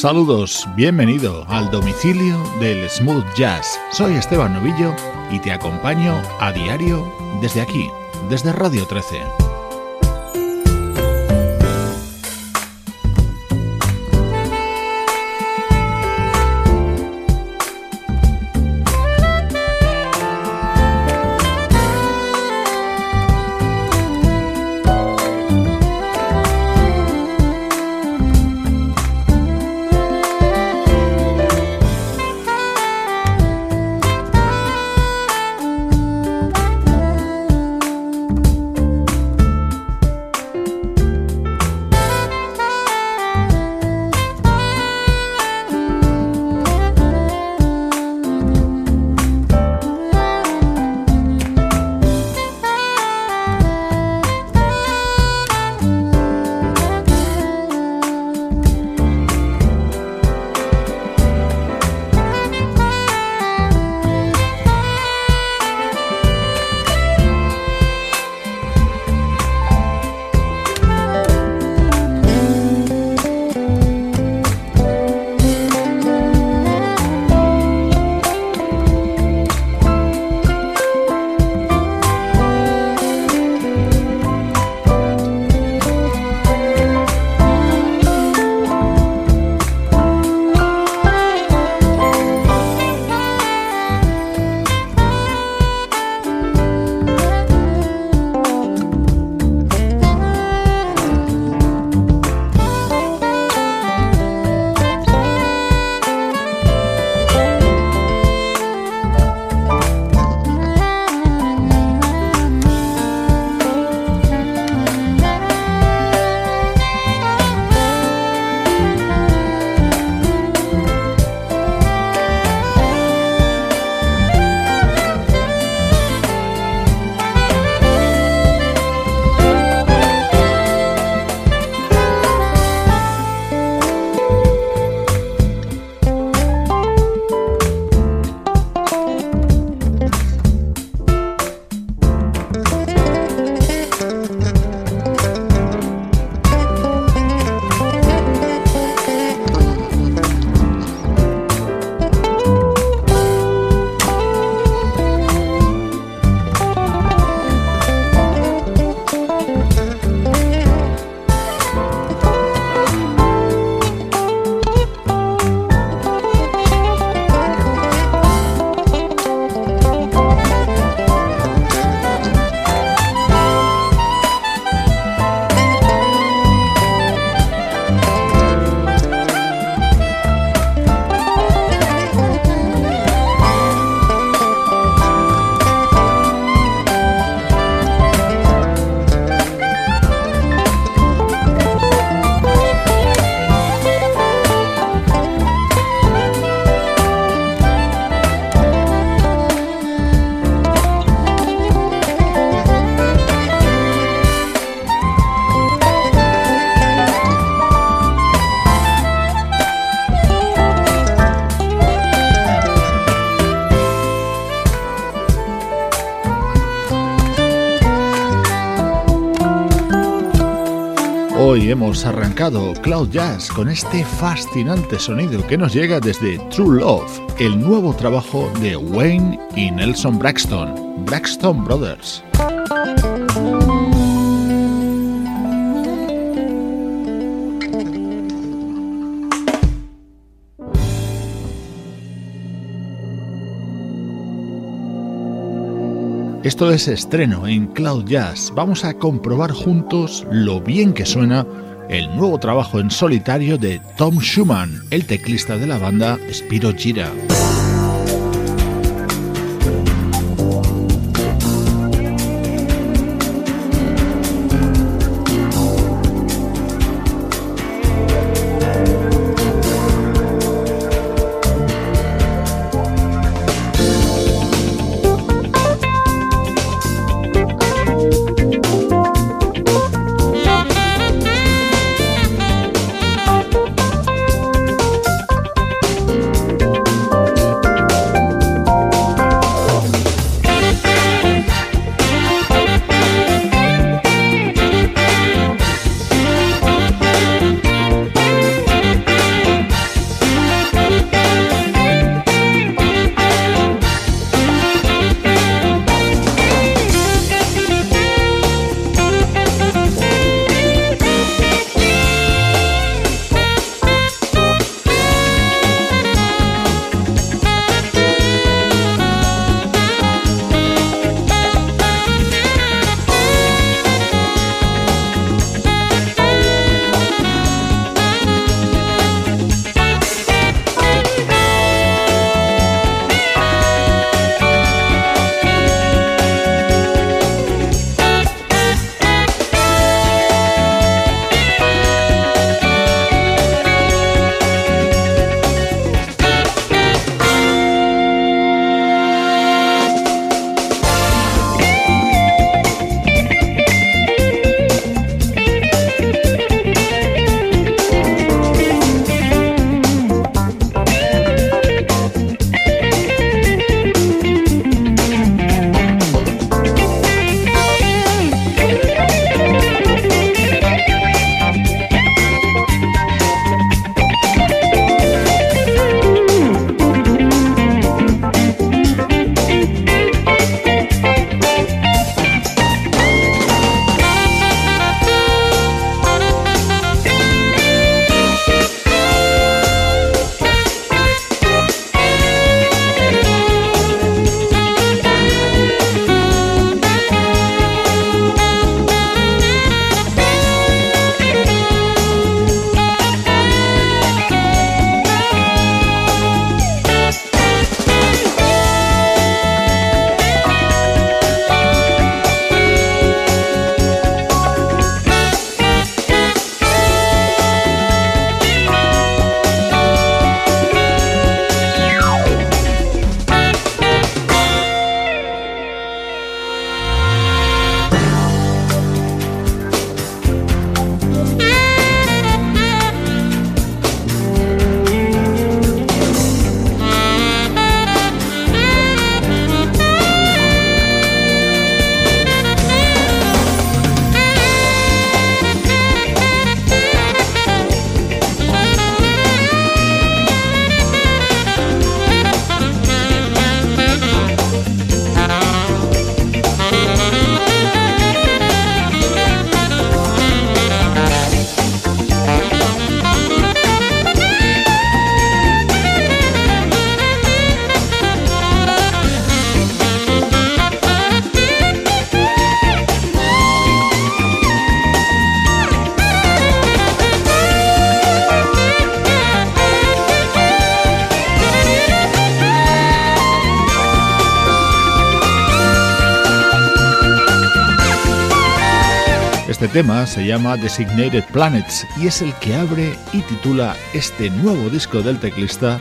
Saludos, bienvenido al domicilio del smooth jazz. Soy Esteban Novillo y te acompaño a diario desde aquí, desde Radio 13. Hemos arrancado Cloud Jazz con este fascinante sonido que nos llega desde True Love, el nuevo trabajo de Wayne y Nelson Braxton, Braxton Brothers. Esto es estreno en Cloud Jazz. Vamos a comprobar juntos lo bien que suena el nuevo trabajo en solitario de Tom Schumann, el teclista de la banda Spiro Gira. Tema se llama Designated Planets y es el que abre y titula este nuevo disco del teclista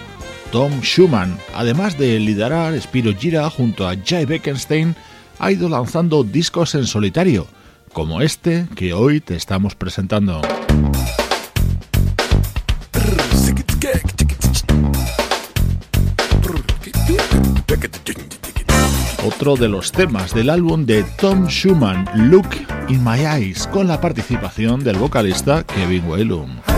Tom Schumann. Además de liderar Spiro Gira junto a Jay Beckenstein, ha ido lanzando discos en solitario, como este que hoy te estamos presentando. Otro de los temas del álbum de Tom Schumann, Look in My Eyes, con la participación del vocalista Kevin Whalum.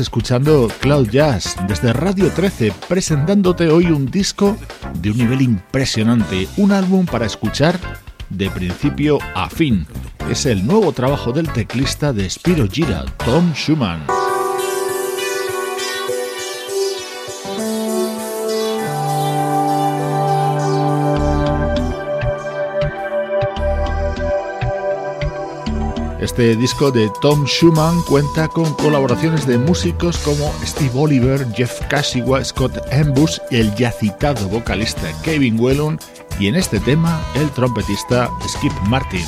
Escuchando Cloud Jazz desde Radio 13, presentándote hoy un disco de un nivel impresionante, un álbum para escuchar de principio a fin. Es el nuevo trabajo del teclista de Spiro Gira, Tom Schumann. Este disco de Tom Schumann cuenta con colaboraciones de músicos como Steve Oliver, Jeff Cashiwa, Scott Ambush el ya citado vocalista Kevin Whelan y en este tema el trompetista Skip Martin.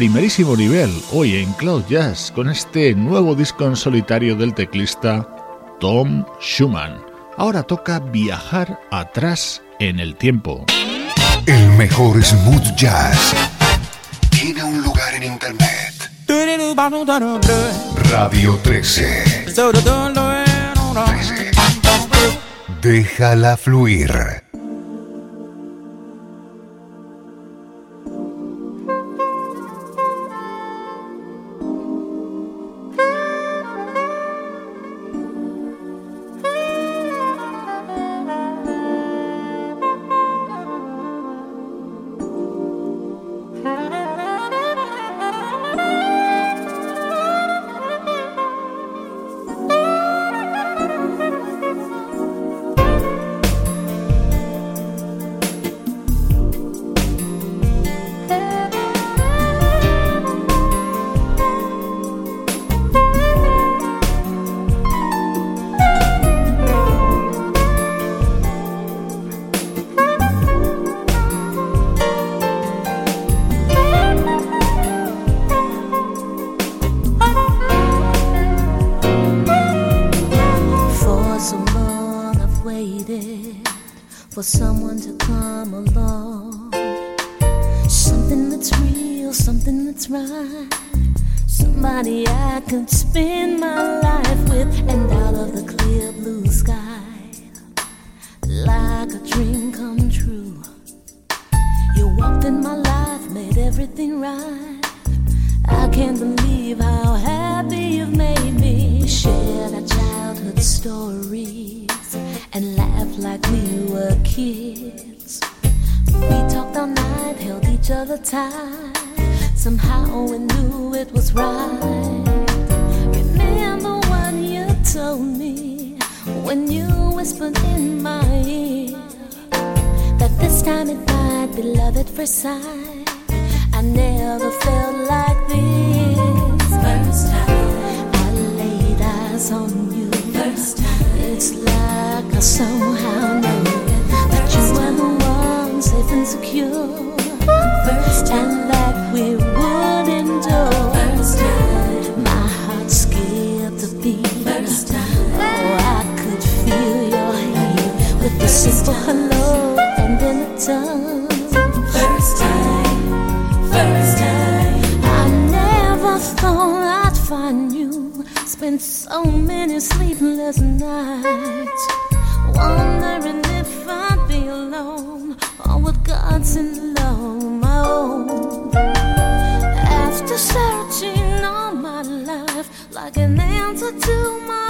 primerísimo nivel hoy en Cloud Jazz con este nuevo disco en solitario del teclista Tom Schumann. Ahora toca viajar atrás en el tiempo. El mejor smooth jazz tiene un lugar en internet. Radio 13. 13. Déjala fluir. someone like an answer to my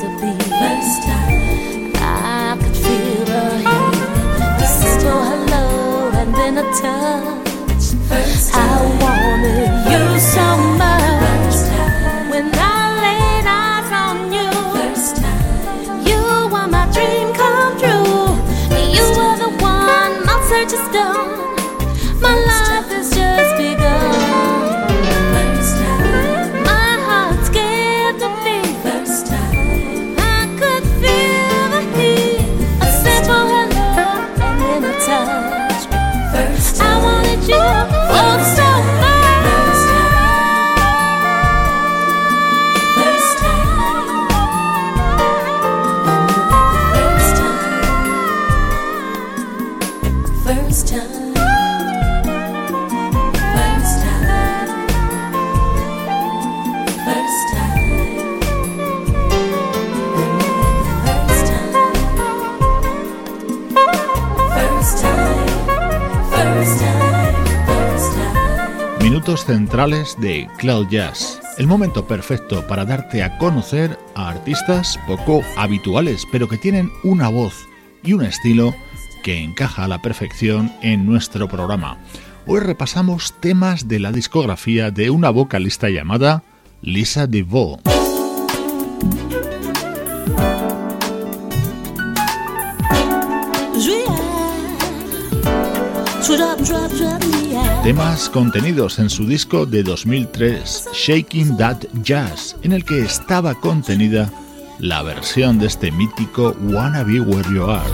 first time I could feel her hand hello and then a touch. First time. I wanted centrales de Cloud Jazz. El momento perfecto para darte a conocer a artistas poco habituales, pero que tienen una voz y un estilo que encaja a la perfección en nuestro programa. Hoy repasamos temas de la discografía de una vocalista llamada Lisa DeVoe. Temas contenidos en su disco de 2003, Shaking That Jazz, en el que estaba contenida la versión de este mítico Wanna Be Where You Are.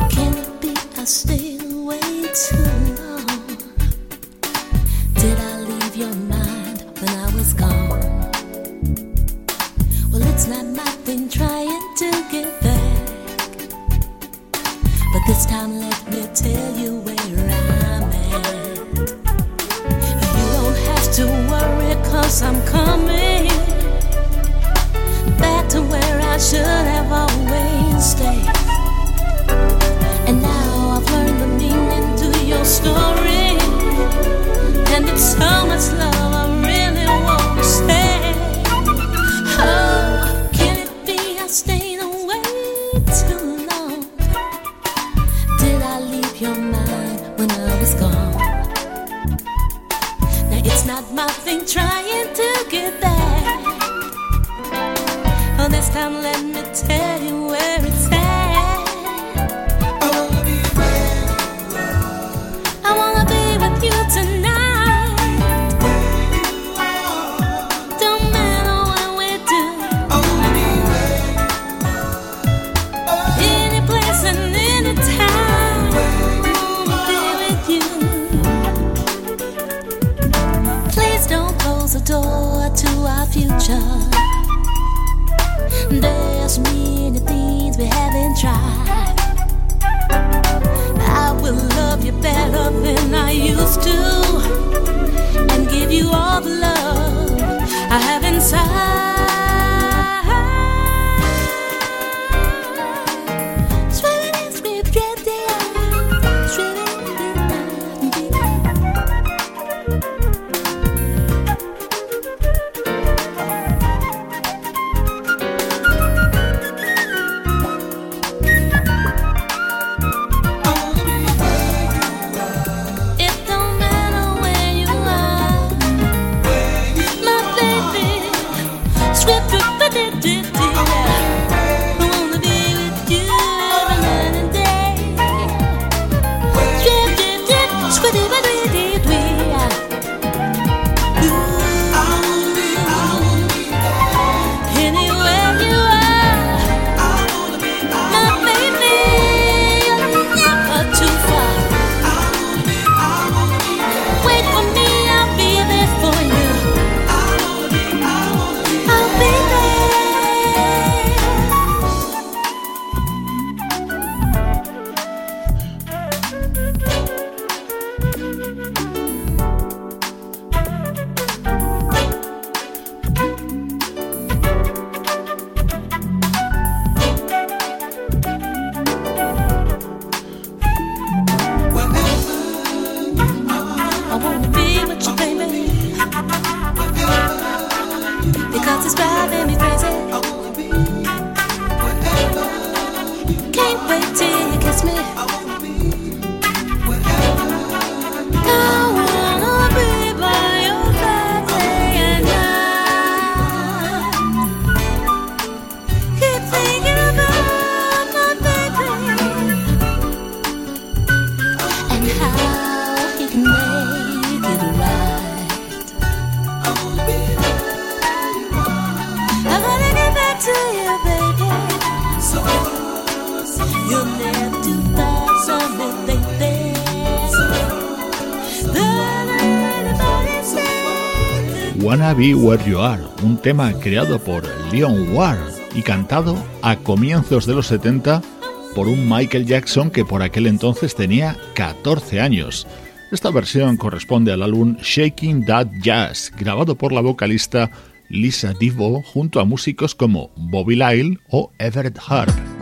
Wanna Be Where You Are, un tema creado por Leon Ward y cantado a comienzos de los 70 por un Michael Jackson que por aquel entonces tenía 14 años. Esta versión corresponde al álbum Shaking That Jazz, grabado por la vocalista Lisa Divo junto a músicos como Bobby Lyle o Everett Harp.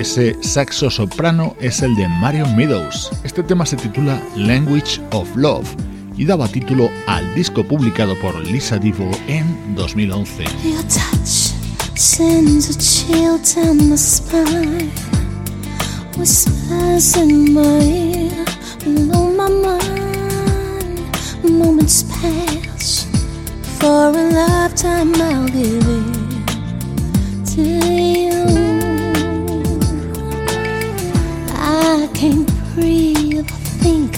Ese saxo soprano es el de Marion Meadows. Este tema se titula Language of Love y daba título al disco publicado por Lisa Divo en 2011. sends a chill down my spine. Whispers in my ear, blow my mind. Moments pass for a lifetime. I'll give it to you. Can't breathe or think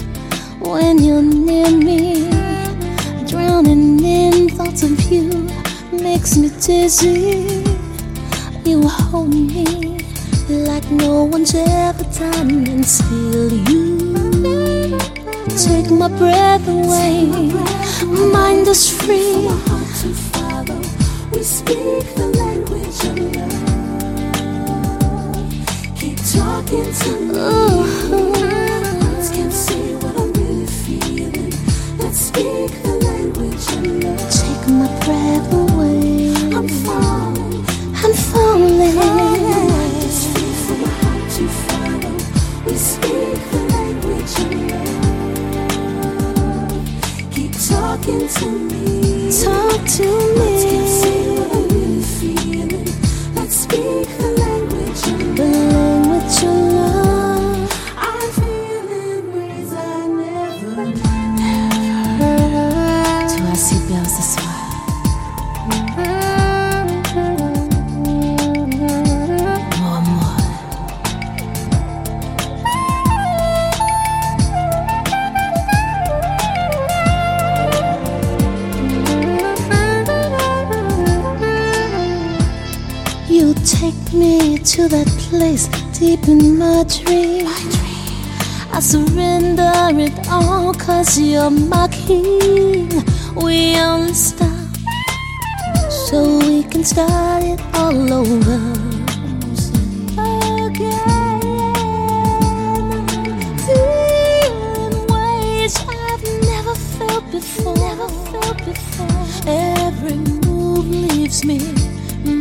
when you're near me, drowning in thoughts of you makes me dizzy. You hold me like no one's ever done until you take my breath away. My mind is free. We speak the language of love. Talking to me. Words can't say what I'm really feeling. Let's speak the language of love. Take my breath away. I'm falling. I'm falling. We speak the language of love. Keep talking to me. Talk to me. Deep in my dream. I surrender it all cause you're my king. We only stop so we can start it all over. Before. Never felt before. Every move leaves me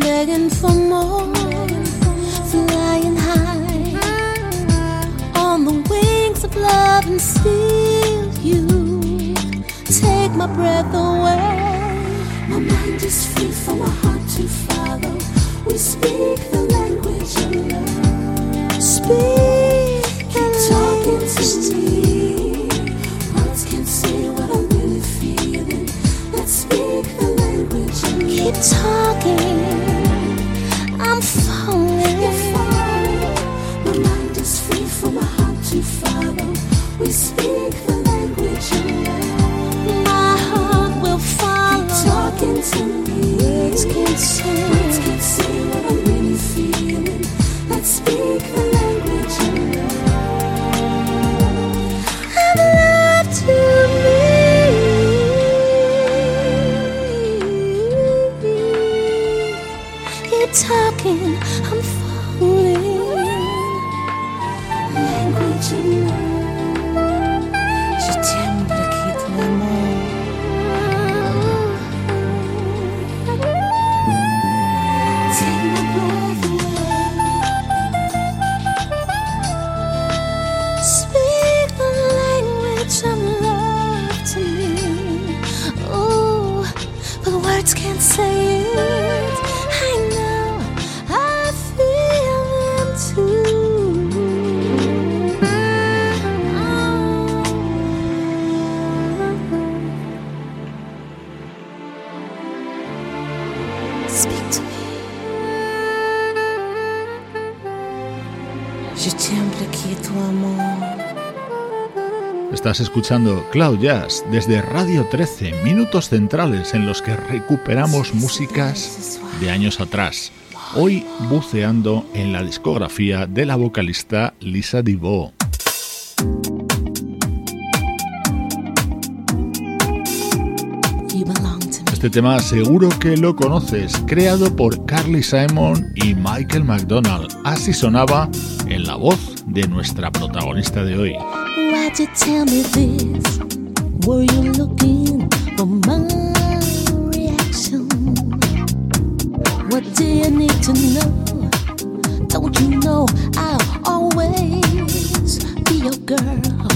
begging for more. And still you take my breath away. My mind is free from my heart dancing. Estás escuchando Cloud Jazz desde Radio 13, minutos centrales en los que recuperamos músicas de años atrás. hoy buceando en la discografía de la vocalista Lisa DeVoe. Este tema seguro que lo conoces, creado por Carly Simon y Michael McDonald. Así sonaba en la voz de nuestra protagonista de hoy. Why'd you tell me this? Were you looking for my reaction? What do you need to know? Don't you know I'll always be your girl?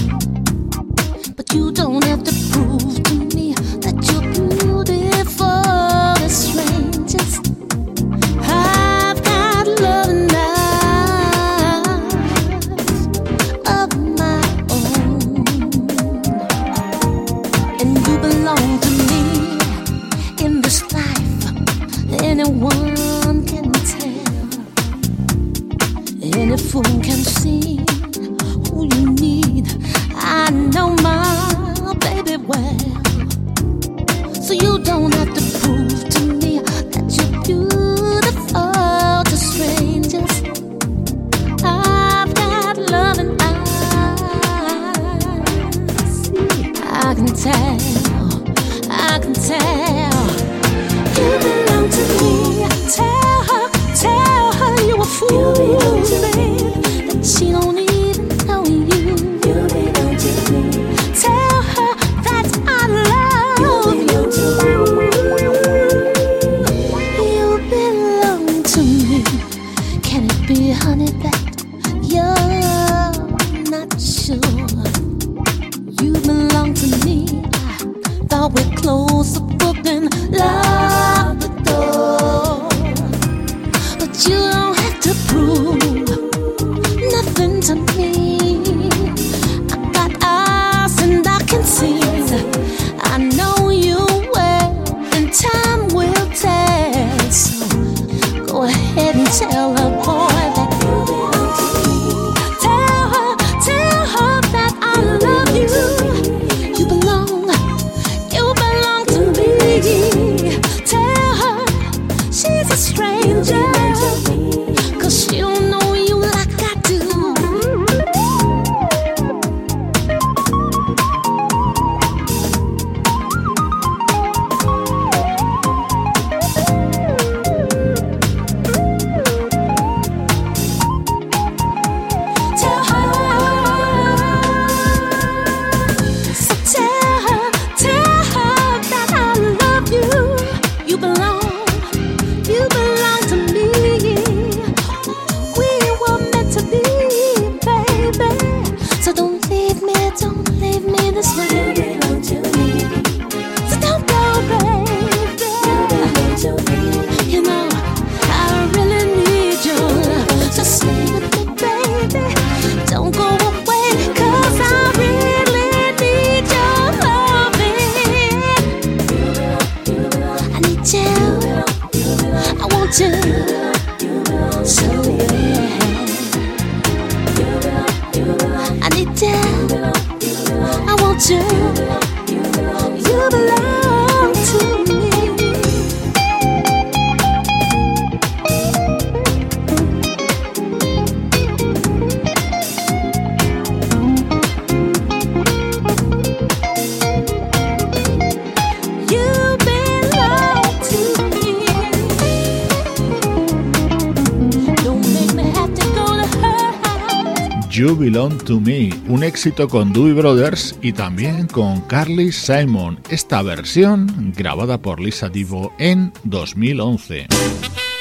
To Me, un éxito con Dewey Brothers y también con Carly Simon, esta versión grabada por Lisa Divo en 2011.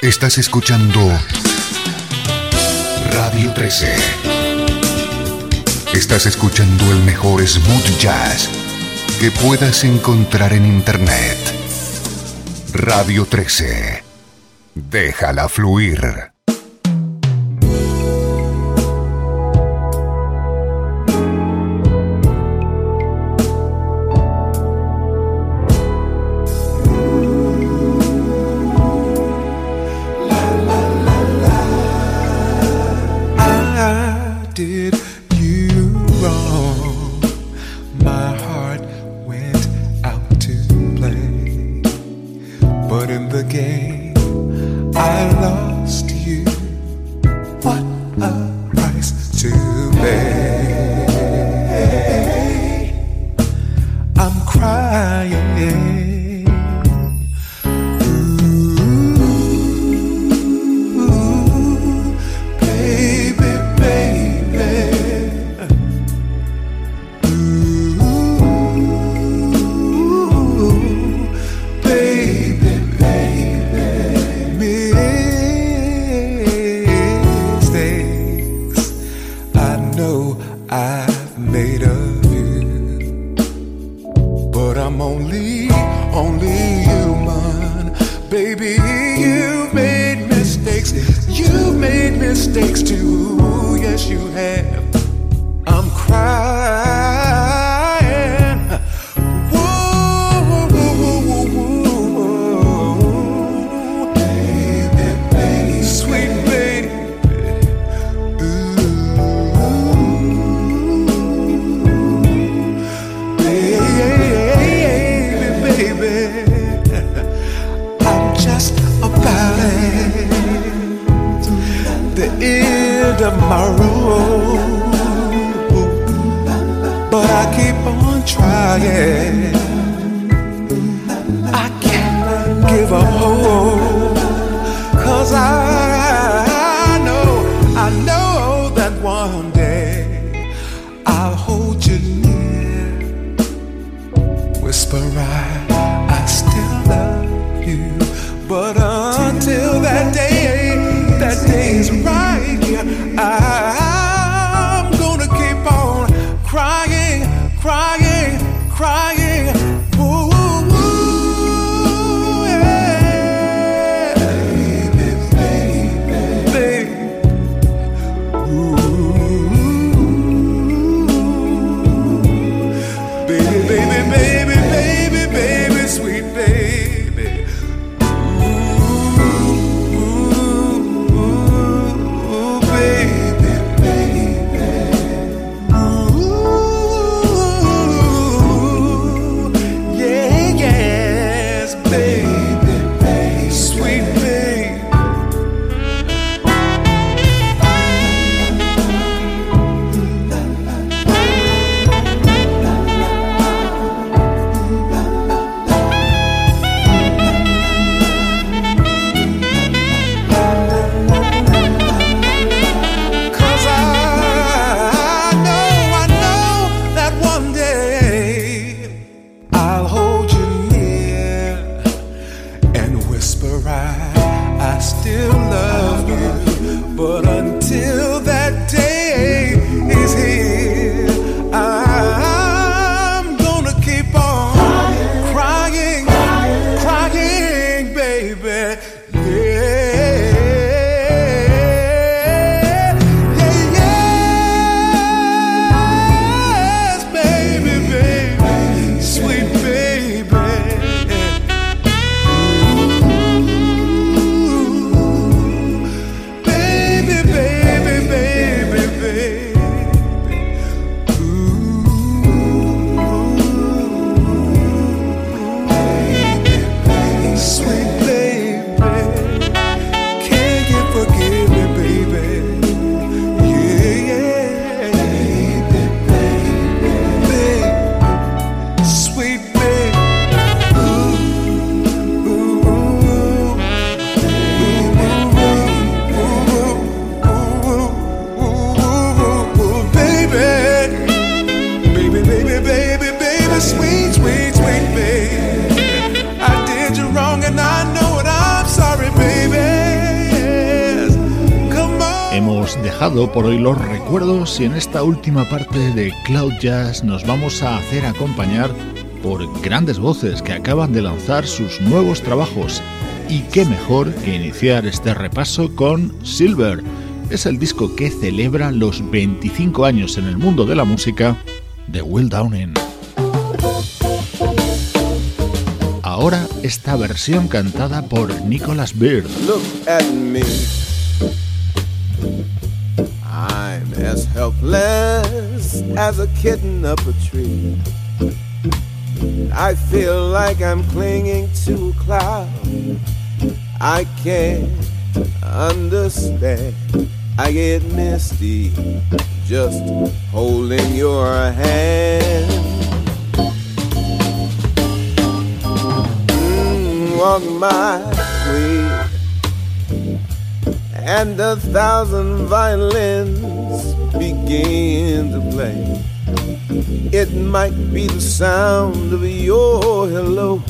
Estás escuchando Radio 13. Estás escuchando el mejor smooth jazz que puedas encontrar en Internet. Radio 13. Déjala fluir. about it. The end of my rule, but I keep on trying. I can't give up hope, cause I hoy los recuerdos y en esta última parte de Cloud Jazz nos vamos a hacer acompañar por grandes voces que acaban de lanzar sus nuevos trabajos. Y qué mejor que iniciar este repaso con Silver. Es el disco que celebra los 25 años en el mundo de la música de Will Downing. Ahora esta versión cantada por Nicholas Beard. helpless as a kitten up a tree. I feel like I'm clinging to a cloud. I can't understand. I get misty just holding your hand. Mm, walk my way, and a thousand violins begin to play. It might be the sound of your hello,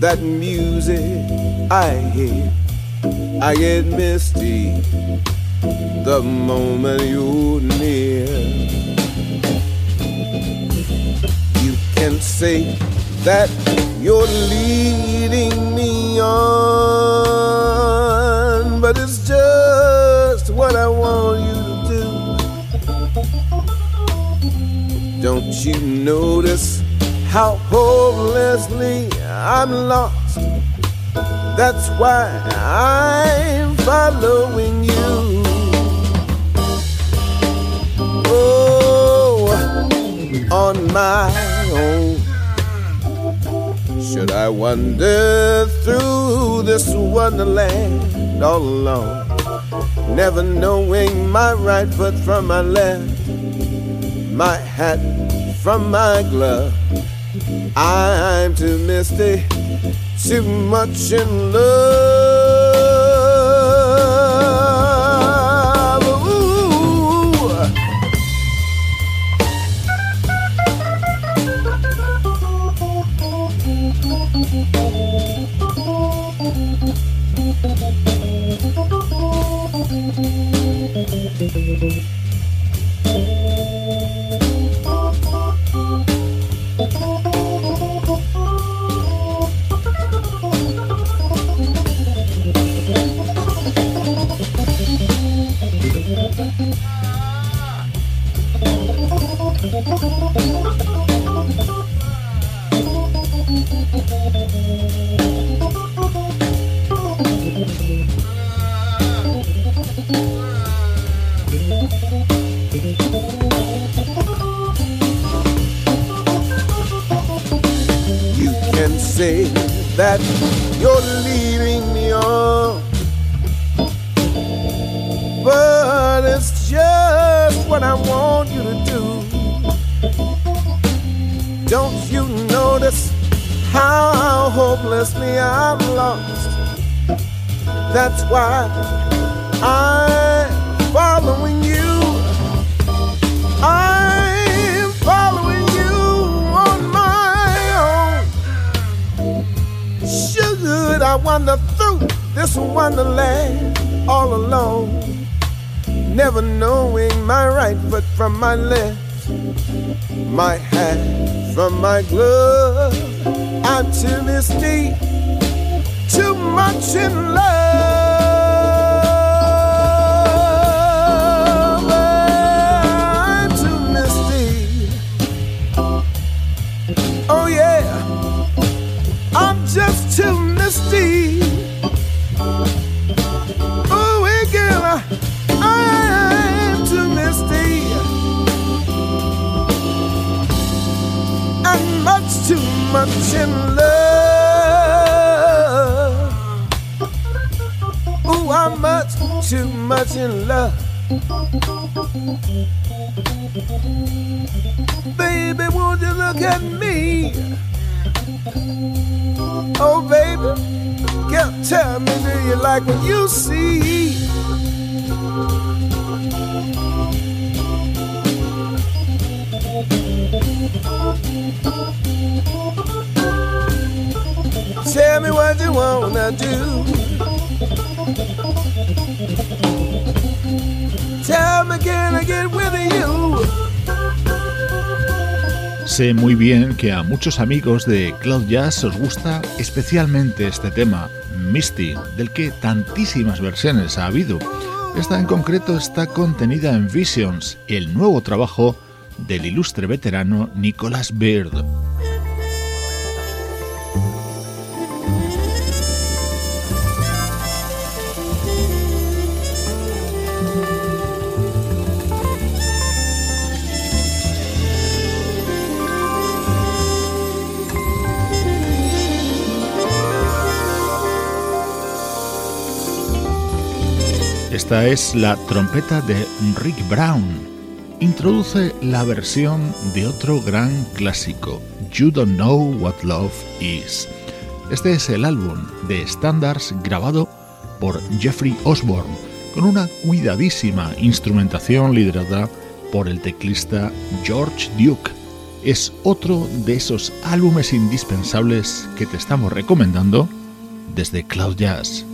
that music I hear. I get misty the moment you're near. You can say that you're leading me on, but it's just what I want you Don't you notice how hopelessly I'm lost? That's why I'm following you. Oh, on my own. Should I wander through this wonderland all alone? Never knowing my right foot from my left, my hat from my glove. I'm too misty, too much in love. Ooh. Too much in love. Baby, won't you look at me? Oh, baby, can't tell me, do you like what you see? Tell me what you wanna do. Sé muy bien que a muchos amigos de Cloud Jazz os gusta especialmente este tema, Misty, del que tantísimas versiones ha habido. Esta en concreto está contenida en Visions, el nuevo trabajo del ilustre veterano Nicholas Beard. Esta es la trompeta de Rick Brown. Introduce la versión de otro gran clásico, You Don't Know What Love Is. Este es el álbum de Standards grabado por Jeffrey Osborne, con una cuidadísima instrumentación liderada por el teclista George Duke. Es otro de esos álbumes indispensables que te estamos recomendando desde Cloud Jazz.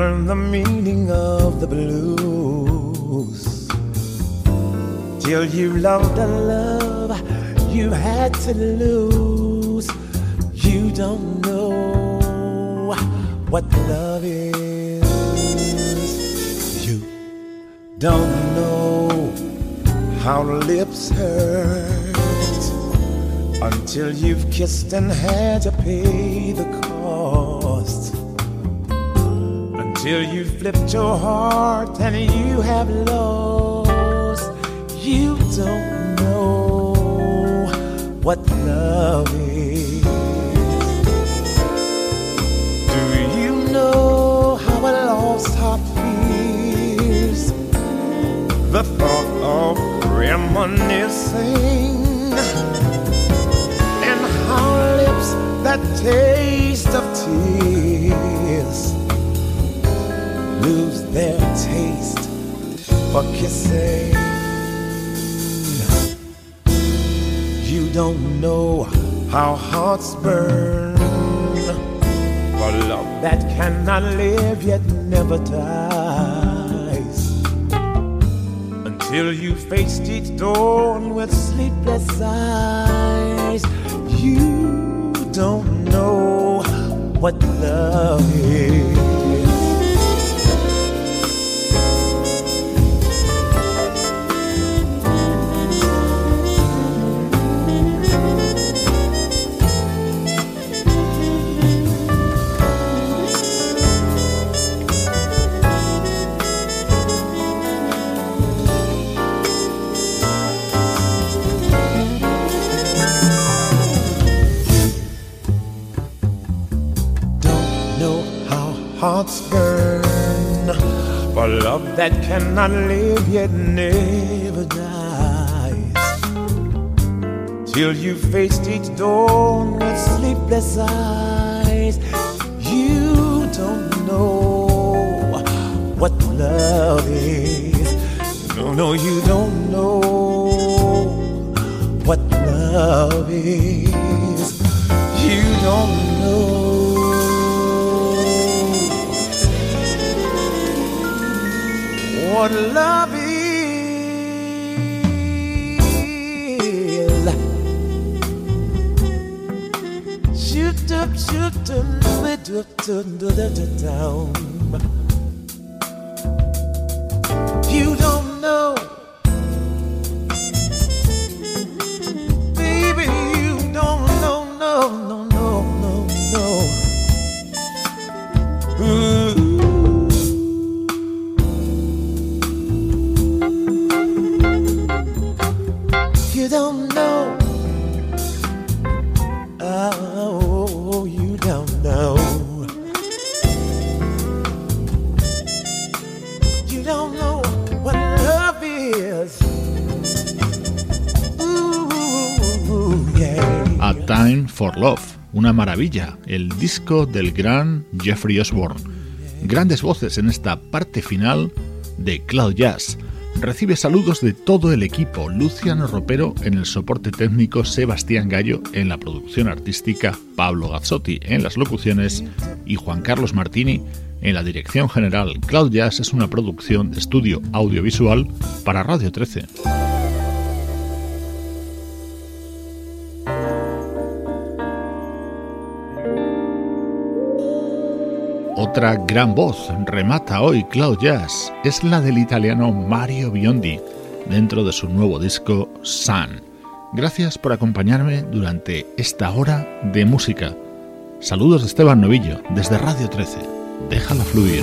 Loved the meaning of the blues. Till you love the love you had to lose. You don't know what love is. You don't know how lips hurt until you've kissed and had to pay the cost. Until you flipped your heart and you have lost. You don't know what love is. Do you know how a lost heart feels? The thought of reminiscing and how lips that taste of tears their taste for kissing. You don't know how hearts burn. For love that cannot live yet never dies. Until you faced each dawn with sleepless eyes you don't know what love is hearts burn for love that cannot live yet never dies. Till you faced each dawn with sleepless eyes, you don't know what love is. No, no, you don't know what love is. You don't what love is. Shoot up, shoot up, shoot up, shoot up, down. You for Love, una maravilla, el disco del gran Jeffrey Osborne. Grandes voces en esta parte final de Cloud Jazz. Recibe saludos de todo el equipo, Luciano Ropero en el soporte técnico, Sebastián Gallo en la producción artística, Pablo Gazzotti en las locuciones y Juan Carlos Martini en la dirección general. Cloud Jazz es una producción de estudio audiovisual para Radio 13. Otra gran voz remata hoy Cloud Jazz, es la del italiano Mario Biondi, dentro de su nuevo disco Sun. Gracias por acompañarme durante esta hora de música. Saludos de Esteban Novillo, desde Radio 13. Déjala fluir.